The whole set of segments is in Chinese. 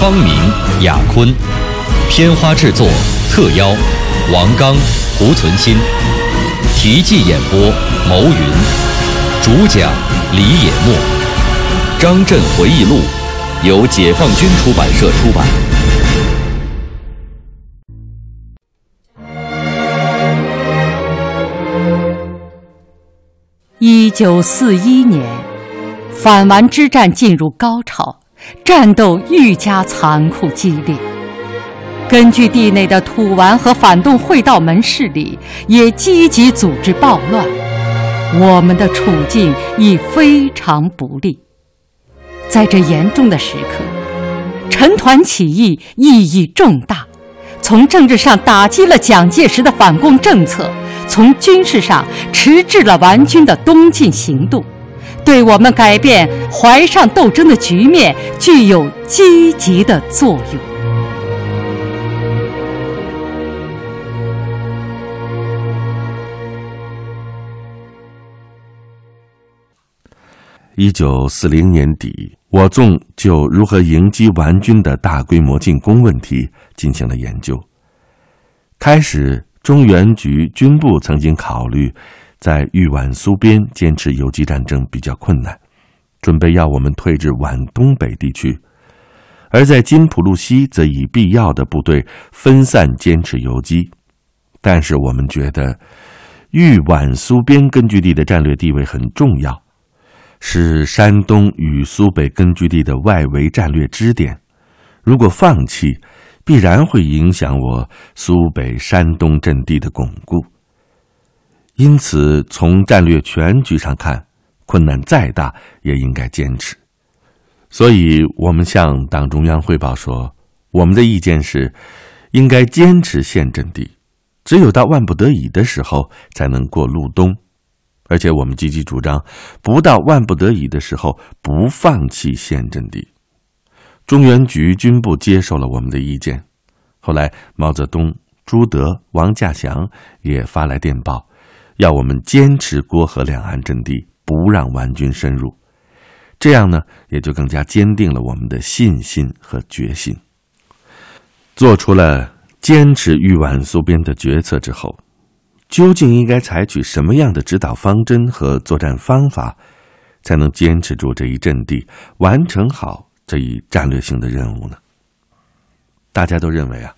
方明、雅坤，片花制作特邀王刚、胡存新，题记演播牟云，主讲李野墨，《张震回忆录》由解放军出版社出版。一九四一年，反顽之战进入高潮，战斗愈加残酷激烈。根据地内的土顽和反动会道门势力也积极组织暴乱，我们的处境已非常不利。在这严重的时刻，陈团起义意义重大，从政治上打击了蒋介石的反共政策。从军事上迟滞了顽军的东进行动，对我们改变淮上斗争的局面具有积极的作用。一九四零年底，我纵就如何迎击顽军的大规模进攻问题进行了研究，开始。中原局军部曾经考虑，在豫皖苏边坚持游击战争比较困难，准备要我们退至皖东北地区；而在金浦路西，则以必要的部队分散坚持游击。但是我们觉得，豫皖苏边根据地的战略地位很重要，是山东与苏北根据地的外围战略支点。如果放弃，必然会影响我苏北、山东阵地的巩固，因此从战略全局上看，困难再大也应该坚持。所以，我们向党中央汇报说，我们的意见是，应该坚持现阵地，只有到万不得已的时候才能过路东，而且我们积极主张，不到万不得已的时候不放弃现阵地。中原局军部接受了我们的意见，后来毛泽东、朱德、王稼祥也发来电报，要我们坚持郭河两岸阵地，不让顽军深入。这样呢，也就更加坚定了我们的信心和决心。做出了坚持豫皖苏边的决策之后，究竟应该采取什么样的指导方针和作战方法，才能坚持住这一阵地，完成好？这一战略性的任务呢，大家都认为啊，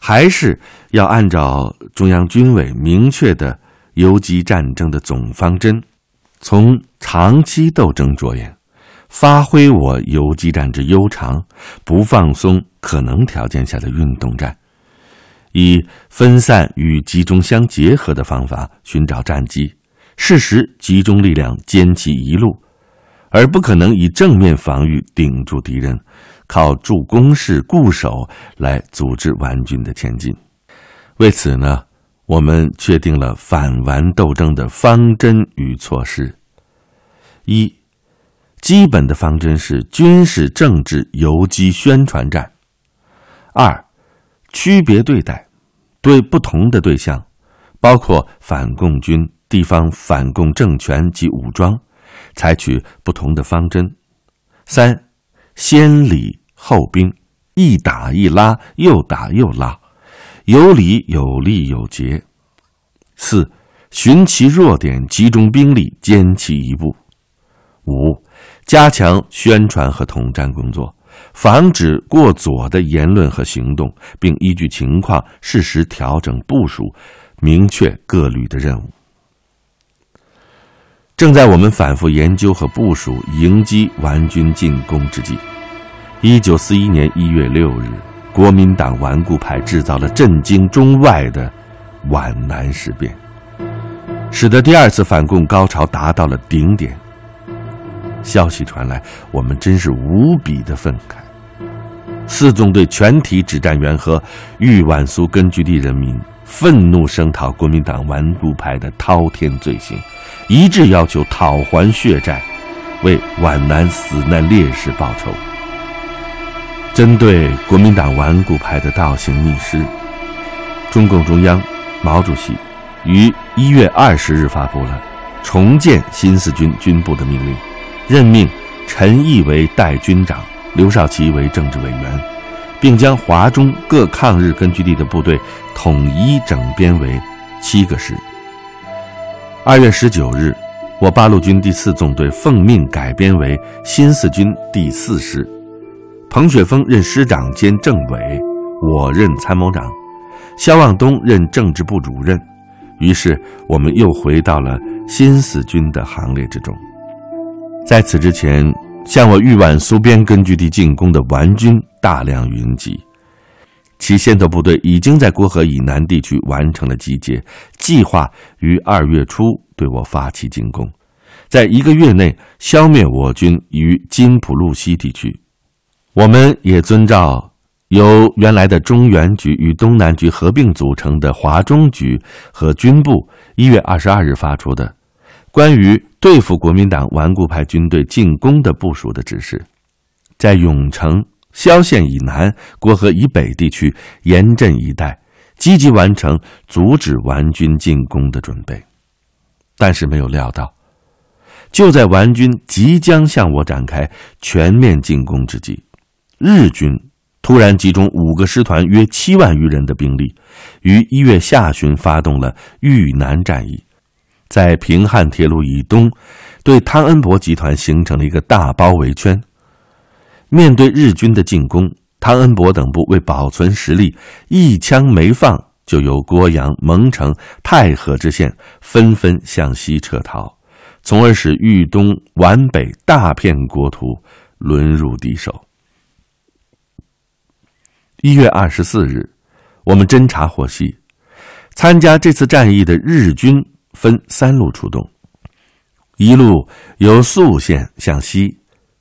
还是要按照中央军委明确的游击战争的总方针，从长期斗争着眼，发挥我游击战之悠长，不放松可能条件下的运动战，以分散与集中相结合的方法寻找战机，适时集中力量歼其一路。而不可能以正面防御顶住敌人，靠筑工事固守来组织顽军的前进。为此呢，我们确定了反顽斗争的方针与措施。一，基本的方针是军事政治游击宣传战。二，区别对待，对不同的对象，包括反共军、地方反共政权及武装。采取不同的方针：三，先礼后兵，一打一拉，又打又拉，有理有利有节；四，寻其弱点，集中兵力歼其一部；五，加强宣传和统战工作，防止过左的言论和行动，并依据情况适时调整部署，明确各旅的任务。正在我们反复研究和部署迎击顽军进攻之际，一九四一年一月六日，国民党顽固派制造了震惊中外的皖南事变，使得第二次反共高潮达到了顶点。消息传来，我们真是无比的愤慨。四纵队全体指战员和豫皖苏根据地人民愤怒声讨国民党顽固派的滔天罪行，一致要求讨还血债，为皖南死难烈士报仇。针对国民党顽固派的倒行逆施，中共中央、毛主席于一月二十日发布了重建新四军军部的命令，任命陈毅为代军长，刘少奇为政治委员，并将华中各抗日根据地的部队统一整编为七个师。二月十九日，我八路军第四纵队奉命改编为新四军第四师。彭雪枫任师长兼政委，我任参谋长，肖望东任政治部主任。于是，我们又回到了新四军的行列之中。在此之前，向我豫皖苏边根据地进攻的皖军大量云集，其先头部队已经在郭河以南地区完成了集结，计划于二月初对我发起进攻，在一个月内消灭我军于金浦路西地区。我们也遵照由原来的中原局与东南局合并组成的华中局和军部一月二十二日发出的关于对付国民党顽固派军队进攻的部署的指示，在永城、萧县以南、郭河以北地区严阵以待，积极完成阻止顽军进攻的准备。但是没有料到，就在顽军即将向我展开全面进攻之际。日军突然集中五个师团约七万余人的兵力，于一月下旬发动了豫南战役，在平汉铁路以东，对汤恩伯集团形成了一个大包围圈。面对日军的进攻，汤恩伯等部为保存实力，一枪没放，就由郭阳、蒙城、太和之县纷纷向西撤逃，从而使豫东皖北大片国土沦入敌手。一月二十四日，我们侦查获悉，参加这次战役的日军分三路出动：一路由宿县向西，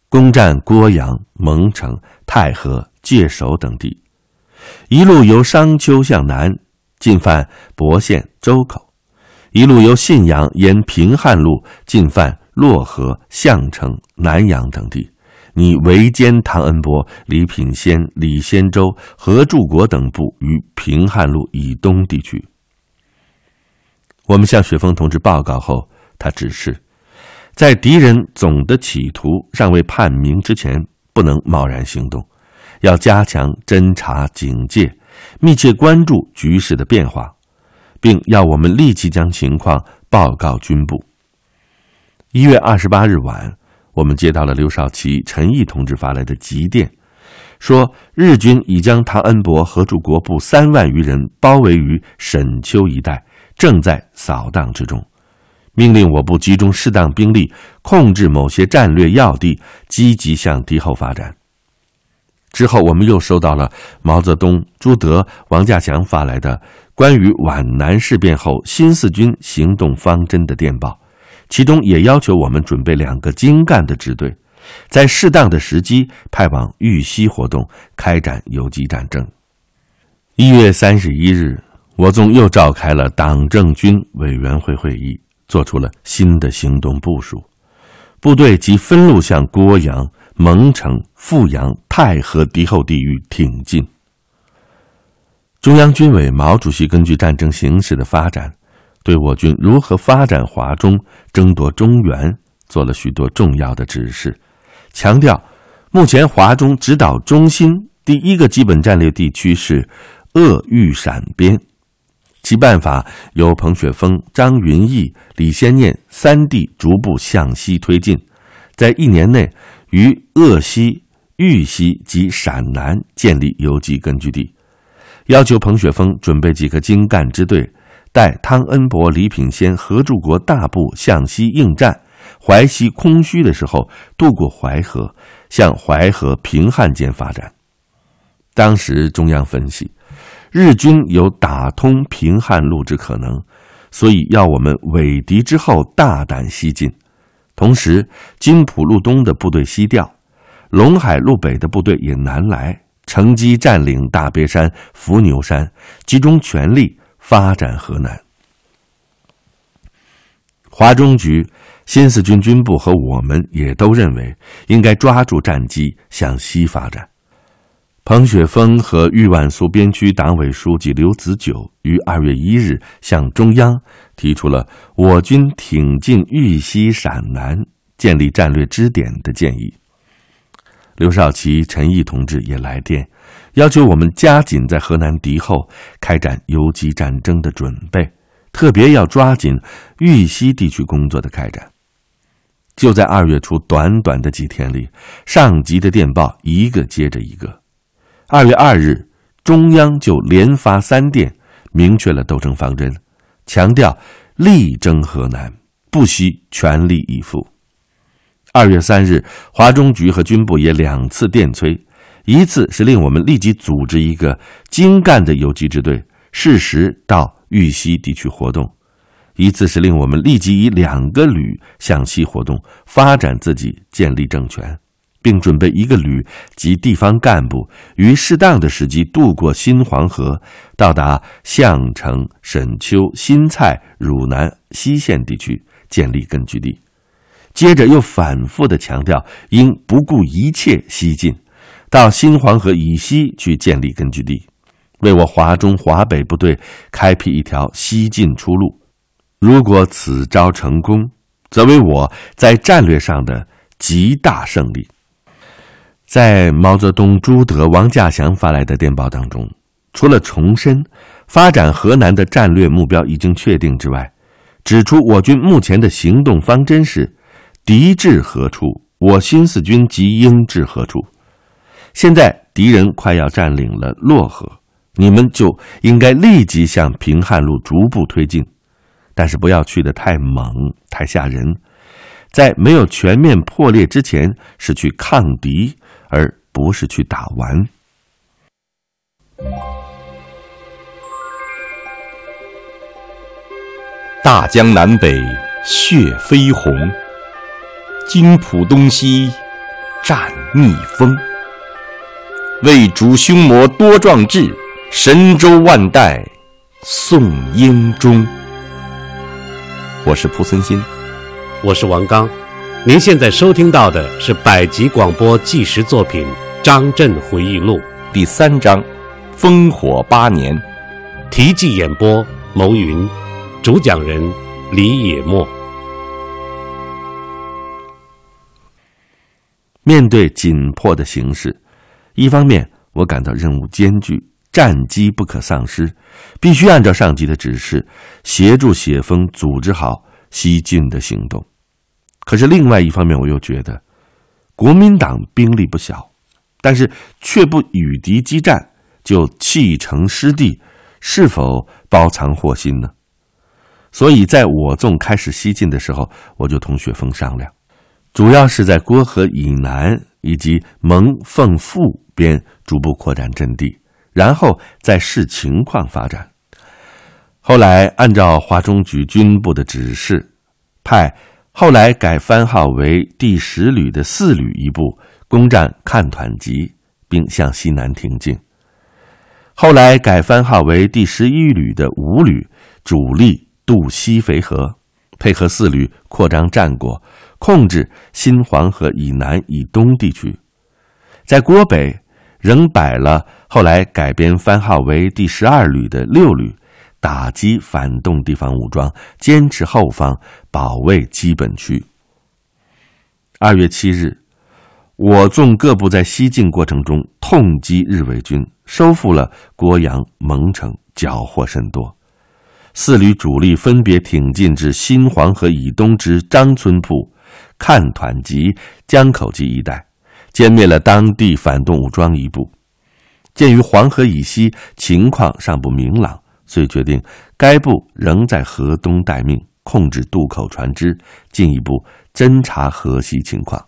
攻占郭阳、蒙城、太和、界首等地；一路由商丘向南，进犯博县、周口；一路由信阳沿平汉路进犯漯河、项城、南阳等地。你围歼唐恩伯、李品仙、李先洲、何柱国等部于平汉路以东地区。我们向雪峰同志报告后，他指示，在敌人总的企图尚未判明之前，不能贸然行动，要加强侦察警戒，密切关注局势的变化，并要我们立即将情况报告军部。一月二十八日晚。我们接到了刘少奇、陈毅同志发来的急电，说日军已将唐恩伯和驻国部三万余人包围于沈丘一带，正在扫荡之中，命令我部集中适当兵力，控制某些战略要地，积极向敌后发展。之后，我们又收到了毛泽东、朱德、王稼祥发来的关于皖南事变后新四军行动方针的电报。其中也要求我们准备两个精干的支队，在适当的时机派往豫西活动，开展游击战争。一月三十一日，我纵又召开了党政军委员会会议，做出了新的行动部署，部队即分路向郭阳、蒙城、阜阳、太和敌后地域挺进。中央军委毛主席根据战争形势的发展。对我军如何发展华中、争夺中原做了许多重要的指示，强调，目前华中指导中心第一个基本战略地区是鄂豫陕边，其办法由彭雪枫、张云逸、李先念三地逐步向西推进，在一年内于鄂西、豫西及陕南建立游击根据地，要求彭雪枫准备几个精干支队。待汤恩伯、李品仙、何柱国大部向西应战，淮西空虚的时候，渡过淮河，向淮河平汉间发展。当时中央分析，日军有打通平汉路之可能，所以要我们尾敌之后大胆西进。同时，金浦路东的部队西调，陇海路北的部队也南来，乘机占领大别山、伏牛山，集中全力发展河南。华中局、新四军军部和我们也都认为，应该抓住战机向西发展。彭雪枫和豫皖苏边区党委书记刘子久于二月一日向中央提出了我军挺进豫西陕南、建立战略支点的建议。刘少奇、陈毅同志也来电，要求我们加紧在河南敌后开展游击战争的准备，特别要抓紧豫西地区工作的开展。就在二月初短短的几天里，上级的电报一个接着一个。二月二日，中央就连发三电，明确了斗争方针，强调力争河南，不惜全力以赴。二月三日，华中局和军部也两次电催，一次是令我们立即组织一个精干的游击支队，适时到豫西地区活动；一次是令我们立即以两个旅向西活动，发展自己，建立政权。并准备一个旅及地方干部于适当的时机渡过新黄河，到达项城、沈丘、新蔡、汝南、西线地区建立根据地。接着又反复的强调，应不顾一切西进，到新黄河以西去建立根据地，为我华中、华北部队开辟一条西进出路。如果此招成功，则为我在战略上的极大胜利。在毛泽东、朱德、王稼祥发来的电报当中，除了重申发展河南的战略目标已经确定之外，指出我军目前的行动方针是：敌至何处，我新四军即应至何处。现在敌人快要占领了洛河，你们就应该立即向平汉路逐步推进，但是不要去的太猛、太吓人。在没有全面破裂之前，是去抗敌。而不是去打完。大江南北血飞红，金浦东西战逆风。为主凶魔多壮志，神州万代颂英忠。我是蒲存昕，我是王刚。您现在收听到的是百集广播纪实作品《张震回忆录》第三章《烽火八年》，题记演播牟云，主讲人李野墨。面对紧迫的形势，一方面我感到任务艰巨，战机不可丧失，必须按照上级的指示，协助雪峰组织好西进的行动。可是另外一方面，我又觉得，国民党兵力不小，但是却不与敌激战，就弃城失地，是否包藏祸心呢？所以在我纵开始西进的时候，我就同雪峰商量，主要是在郭河以南以及蒙凤阜边逐步扩展阵地，然后再视情况发展。后来按照华中局军部的指示，派。后来改番号为第十旅的四旅一部攻占看团集，并向西南挺进。后来改番号为第十一旅的五旅主力渡西淝河，配合四旅扩张战果，控制新黄河以南以东地区。在郭北，仍摆了后来改编番号为第十二旅的六旅。打击反动地方武装，坚持后方，保卫基本区。二月七日，我纵各部在西进过程中痛击日伪军，收复了郭阳、蒙城，缴获甚多。四旅主力分别挺进至新黄河以东之张村铺、看团集、江口集一带，歼灭了当地反动武装一部。鉴于黄河以西情况尚不明朗。遂决定，该部仍在河东待命，控制渡口船只，进一步侦查河西情况。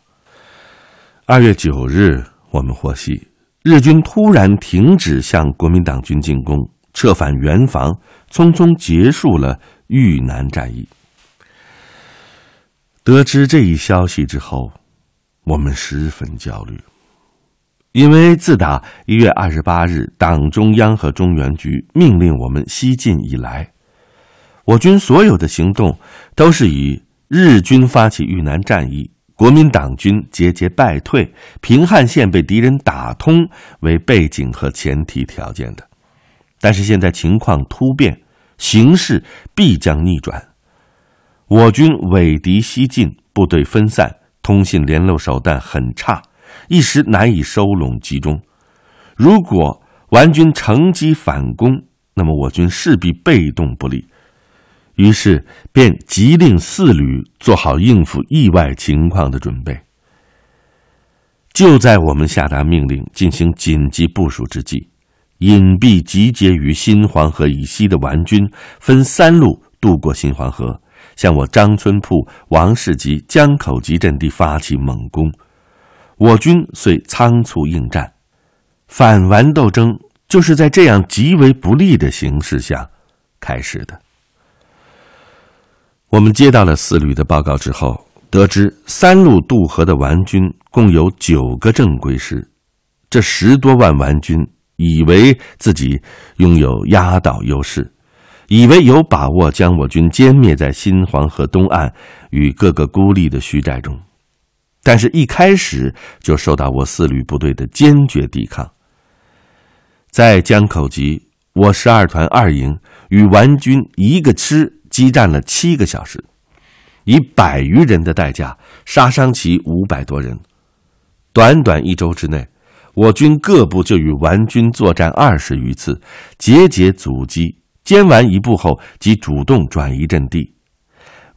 二月九日，我们获悉，日军突然停止向国民党军进攻，撤返原防，匆匆结束了豫南战役。得知这一消息之后，我们十分焦虑。因为自打一月二十八日党中央和中原局命令我们西进以来，我军所有的行动都是以日军发起豫南战役、国民党军节节败退、平汉线被敌人打通为背景和前提条件的。但是现在情况突变，形势必将逆转。我军尾敌西进，部队分散，通信联络手段很差。一时难以收拢集中。如果顽军乘机反攻，那么我军势必被动不利。于是便急令四旅做好应付意外情况的准备。就在我们下达命令进行紧急部署之际，隐蔽集结于新黄河以西的顽军分三路渡过新黄河，向我张村铺、王氏集、江口集阵地发起猛攻。我军遂仓促应战，反顽斗争就是在这样极为不利的形势下开始的。我们接到了四旅的报告之后，得知三路渡河的顽军共有九个正规师，这十多万顽军以为自己拥有压倒优势，以为有把握将我军歼灭在新黄河东岸与各个孤立的徐寨中。但是，一开始就受到我四旅部队的坚决抵抗。在江口集，我十二团二营与顽军一个师激战了七个小时，以百余人的代价杀伤其五百多人。短短一周之内，我军各部就与顽军作战二十余次，节节阻击。歼完一部后，即主动转移阵地。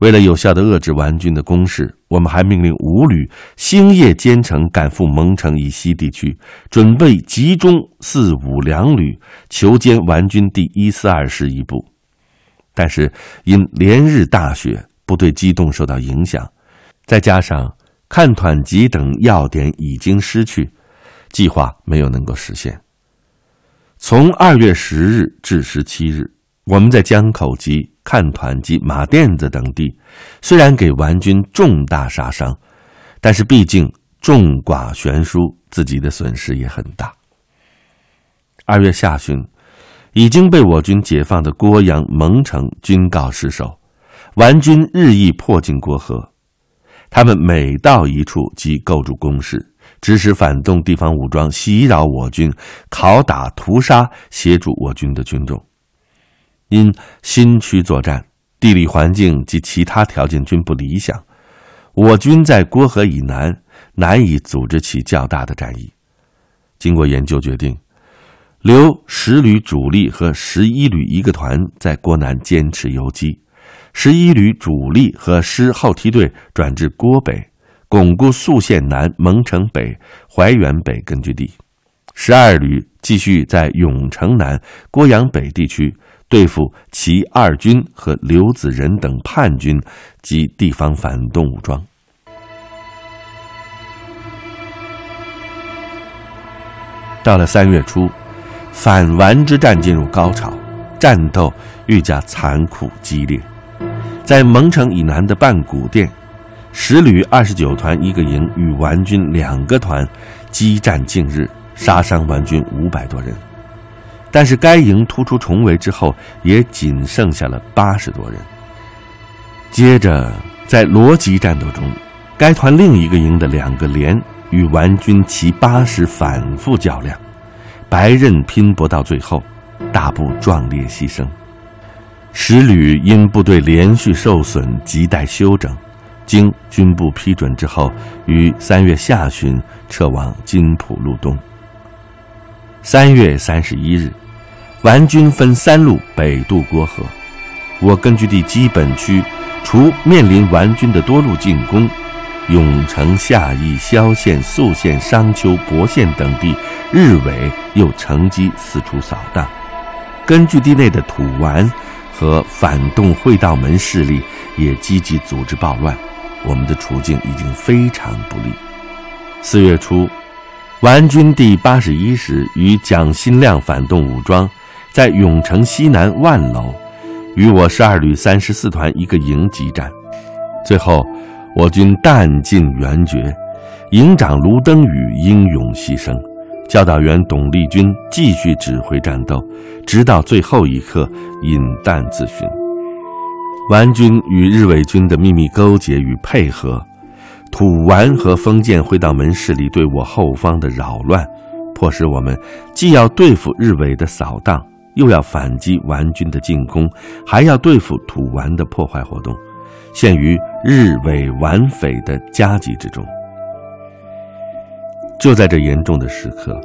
为了有效的遏制顽军的攻势，我们还命令五旅星夜兼程赶赴蒙城以西地区，准备集中四五两旅求歼顽军第一四二师一部。但是因连日大雪，部队机动受到影响，再加上看团集等要点已经失去，计划没有能够实现。从二月十日至十七日。我们在江口及看团及马甸子等地，虽然给顽军重大杀伤，但是毕竟众寡悬殊，自己的损失也很大。二月下旬，已经被我军解放的郭阳、蒙城均告失守，顽军日益迫近郭河，他们每到一处即构筑工事，指使反动地方武装袭扰我军，拷打、屠杀，协助我军的军众。因新区作战，地理环境及其他条件均不理想，我军在郭河以南难以组织起较大的战役。经过研究，决定留十旅主力和十一旅一个团在郭南坚持游击，十一旅主力和师后梯队转至郭北，巩固宿县南、蒙城北、怀远北根据地；十二旅继续在永城南、郭阳北地区。对付齐二军和刘子仁等叛军及地方反动武装。到了三月初，反顽之战进入高潮，战斗愈加残酷激烈。在蒙城以南的半谷店，十旅二十九团一个营与顽军两个团激战近日，杀伤顽军五百多人。但是该营突出重围之后，也仅剩下了八十多人。接着，在罗集战斗中，该团另一个营的两个连与顽军骑八师反复较量，白刃拼搏到最后，大部壮烈牺牲。十旅因部队连续受损，亟待休整，经军部批准之后，于三月下旬撤往金浦路东。三月三十一日。顽军分三路北渡郭河，我根据地基本区除面临顽军的多路进攻，永城、夏邑、萧县、宿县、商丘、博县等地，日伪又乘机四处扫荡。根据地内的土顽和反动会道门势力也积极组织暴乱，我们的处境已经非常不利。四月初，顽军第八十一师与蒋新亮反动武装。在永城西南万楼，与我十二旅三十四团一个营激战，最后我军弹尽援绝，营长卢登宇英勇牺牲，教导员董立军继续指挥战斗，直到最后一刻饮弹自殉。顽军与日伪军的秘密勾结与配合，土顽和封建会道门势力对我后方的扰乱，迫使我们既要对付日伪的扫荡，又要反击顽军的进攻，还要对付土顽的破坏活动，陷于日伪顽匪的夹击之中。就在这严重的时刻，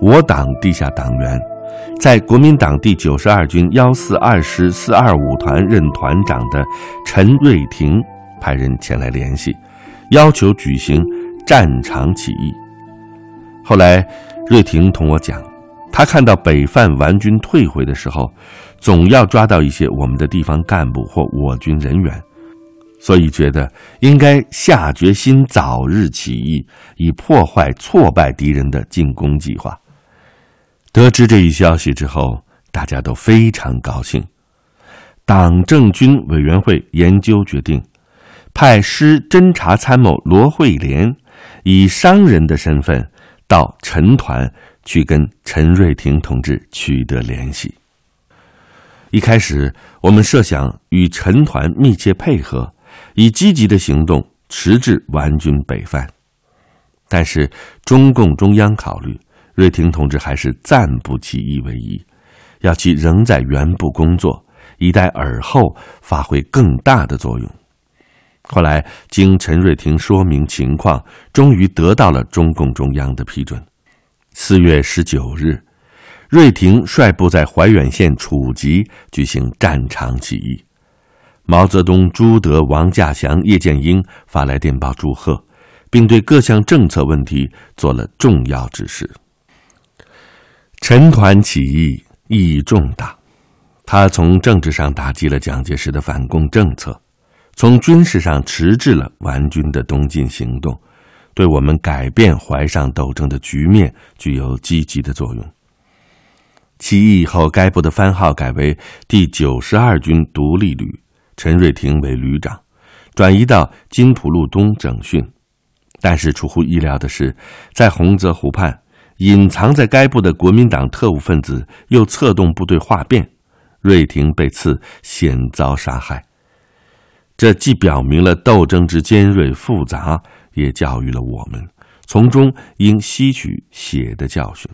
我党地下党员。在国民党第九十二军幺四二师四二五团任团长的陈瑞廷派人前来联系，要求举行战场起义。后来，瑞廷同我讲，他看到北犯顽军退回的时候，总要抓到一些我们的地方干部或我军人员，所以觉得应该下决心早日起义，以破坏挫败敌人的进攻计划。得知这一消息之后，大家都非常高兴。党政军委员会研究决定，派师侦察参谋罗惠莲以商人的身份到陈团去跟陈瑞婷同志取得联系。一开始，我们设想与陈团密切配合，以积极的行动迟滞顽军北犯，但是中共中央考虑。瑞婷同志还是暂不起义为宜，要其仍在原部工作，以待尔后发挥更大的作用。后来经陈瑞婷说明情况，终于得到了中共中央的批准。四月十九日，瑞廷率部在怀远县楚集举行战场起义。毛泽东、朱德、王稼祥、叶剑英发来电报祝贺，并对各项政策问题做了重要指示。陈团起义意义重大，他从政治上打击了蒋介石的反共政策，从军事上迟滞了顽军的东进行动，对我们改变淮上斗争的局面具有积极的作用。起义以后，该部的番号改为第九十二军独立旅，陈瑞廷为旅长，转移到金浦路东整训。但是出乎意料的是，在洪泽湖畔。隐藏在该部的国民党特务分子又策动部队哗变，瑞廷被刺，险遭杀害。这既表明了斗争之尖锐复杂，也教育了我们从中应吸取血的教训。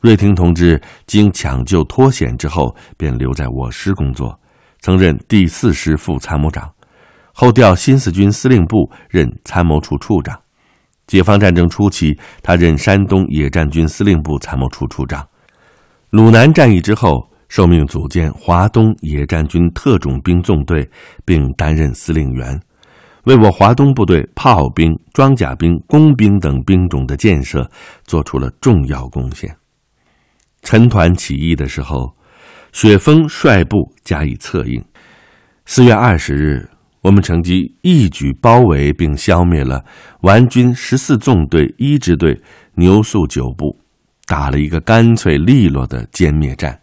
瑞廷同志经抢救脱险之后，便留在我师工作，曾任第四师副参谋长，后调新四军司令部任参谋处处长。解放战争初期，他任山东野战军司令部参谋处处长。鲁南战役之后，受命组建华东野战军特种兵纵队，并担任司令员，为我华东部队炮兵、装甲兵、工兵等兵种的建设做出了重要贡献。陈团起义的时候，雪峰率部加以策应。四月二十日。我们乘机一举包围并消灭了顽军十四纵队一支队牛宿九部，打了一个干脆利落的歼灭战。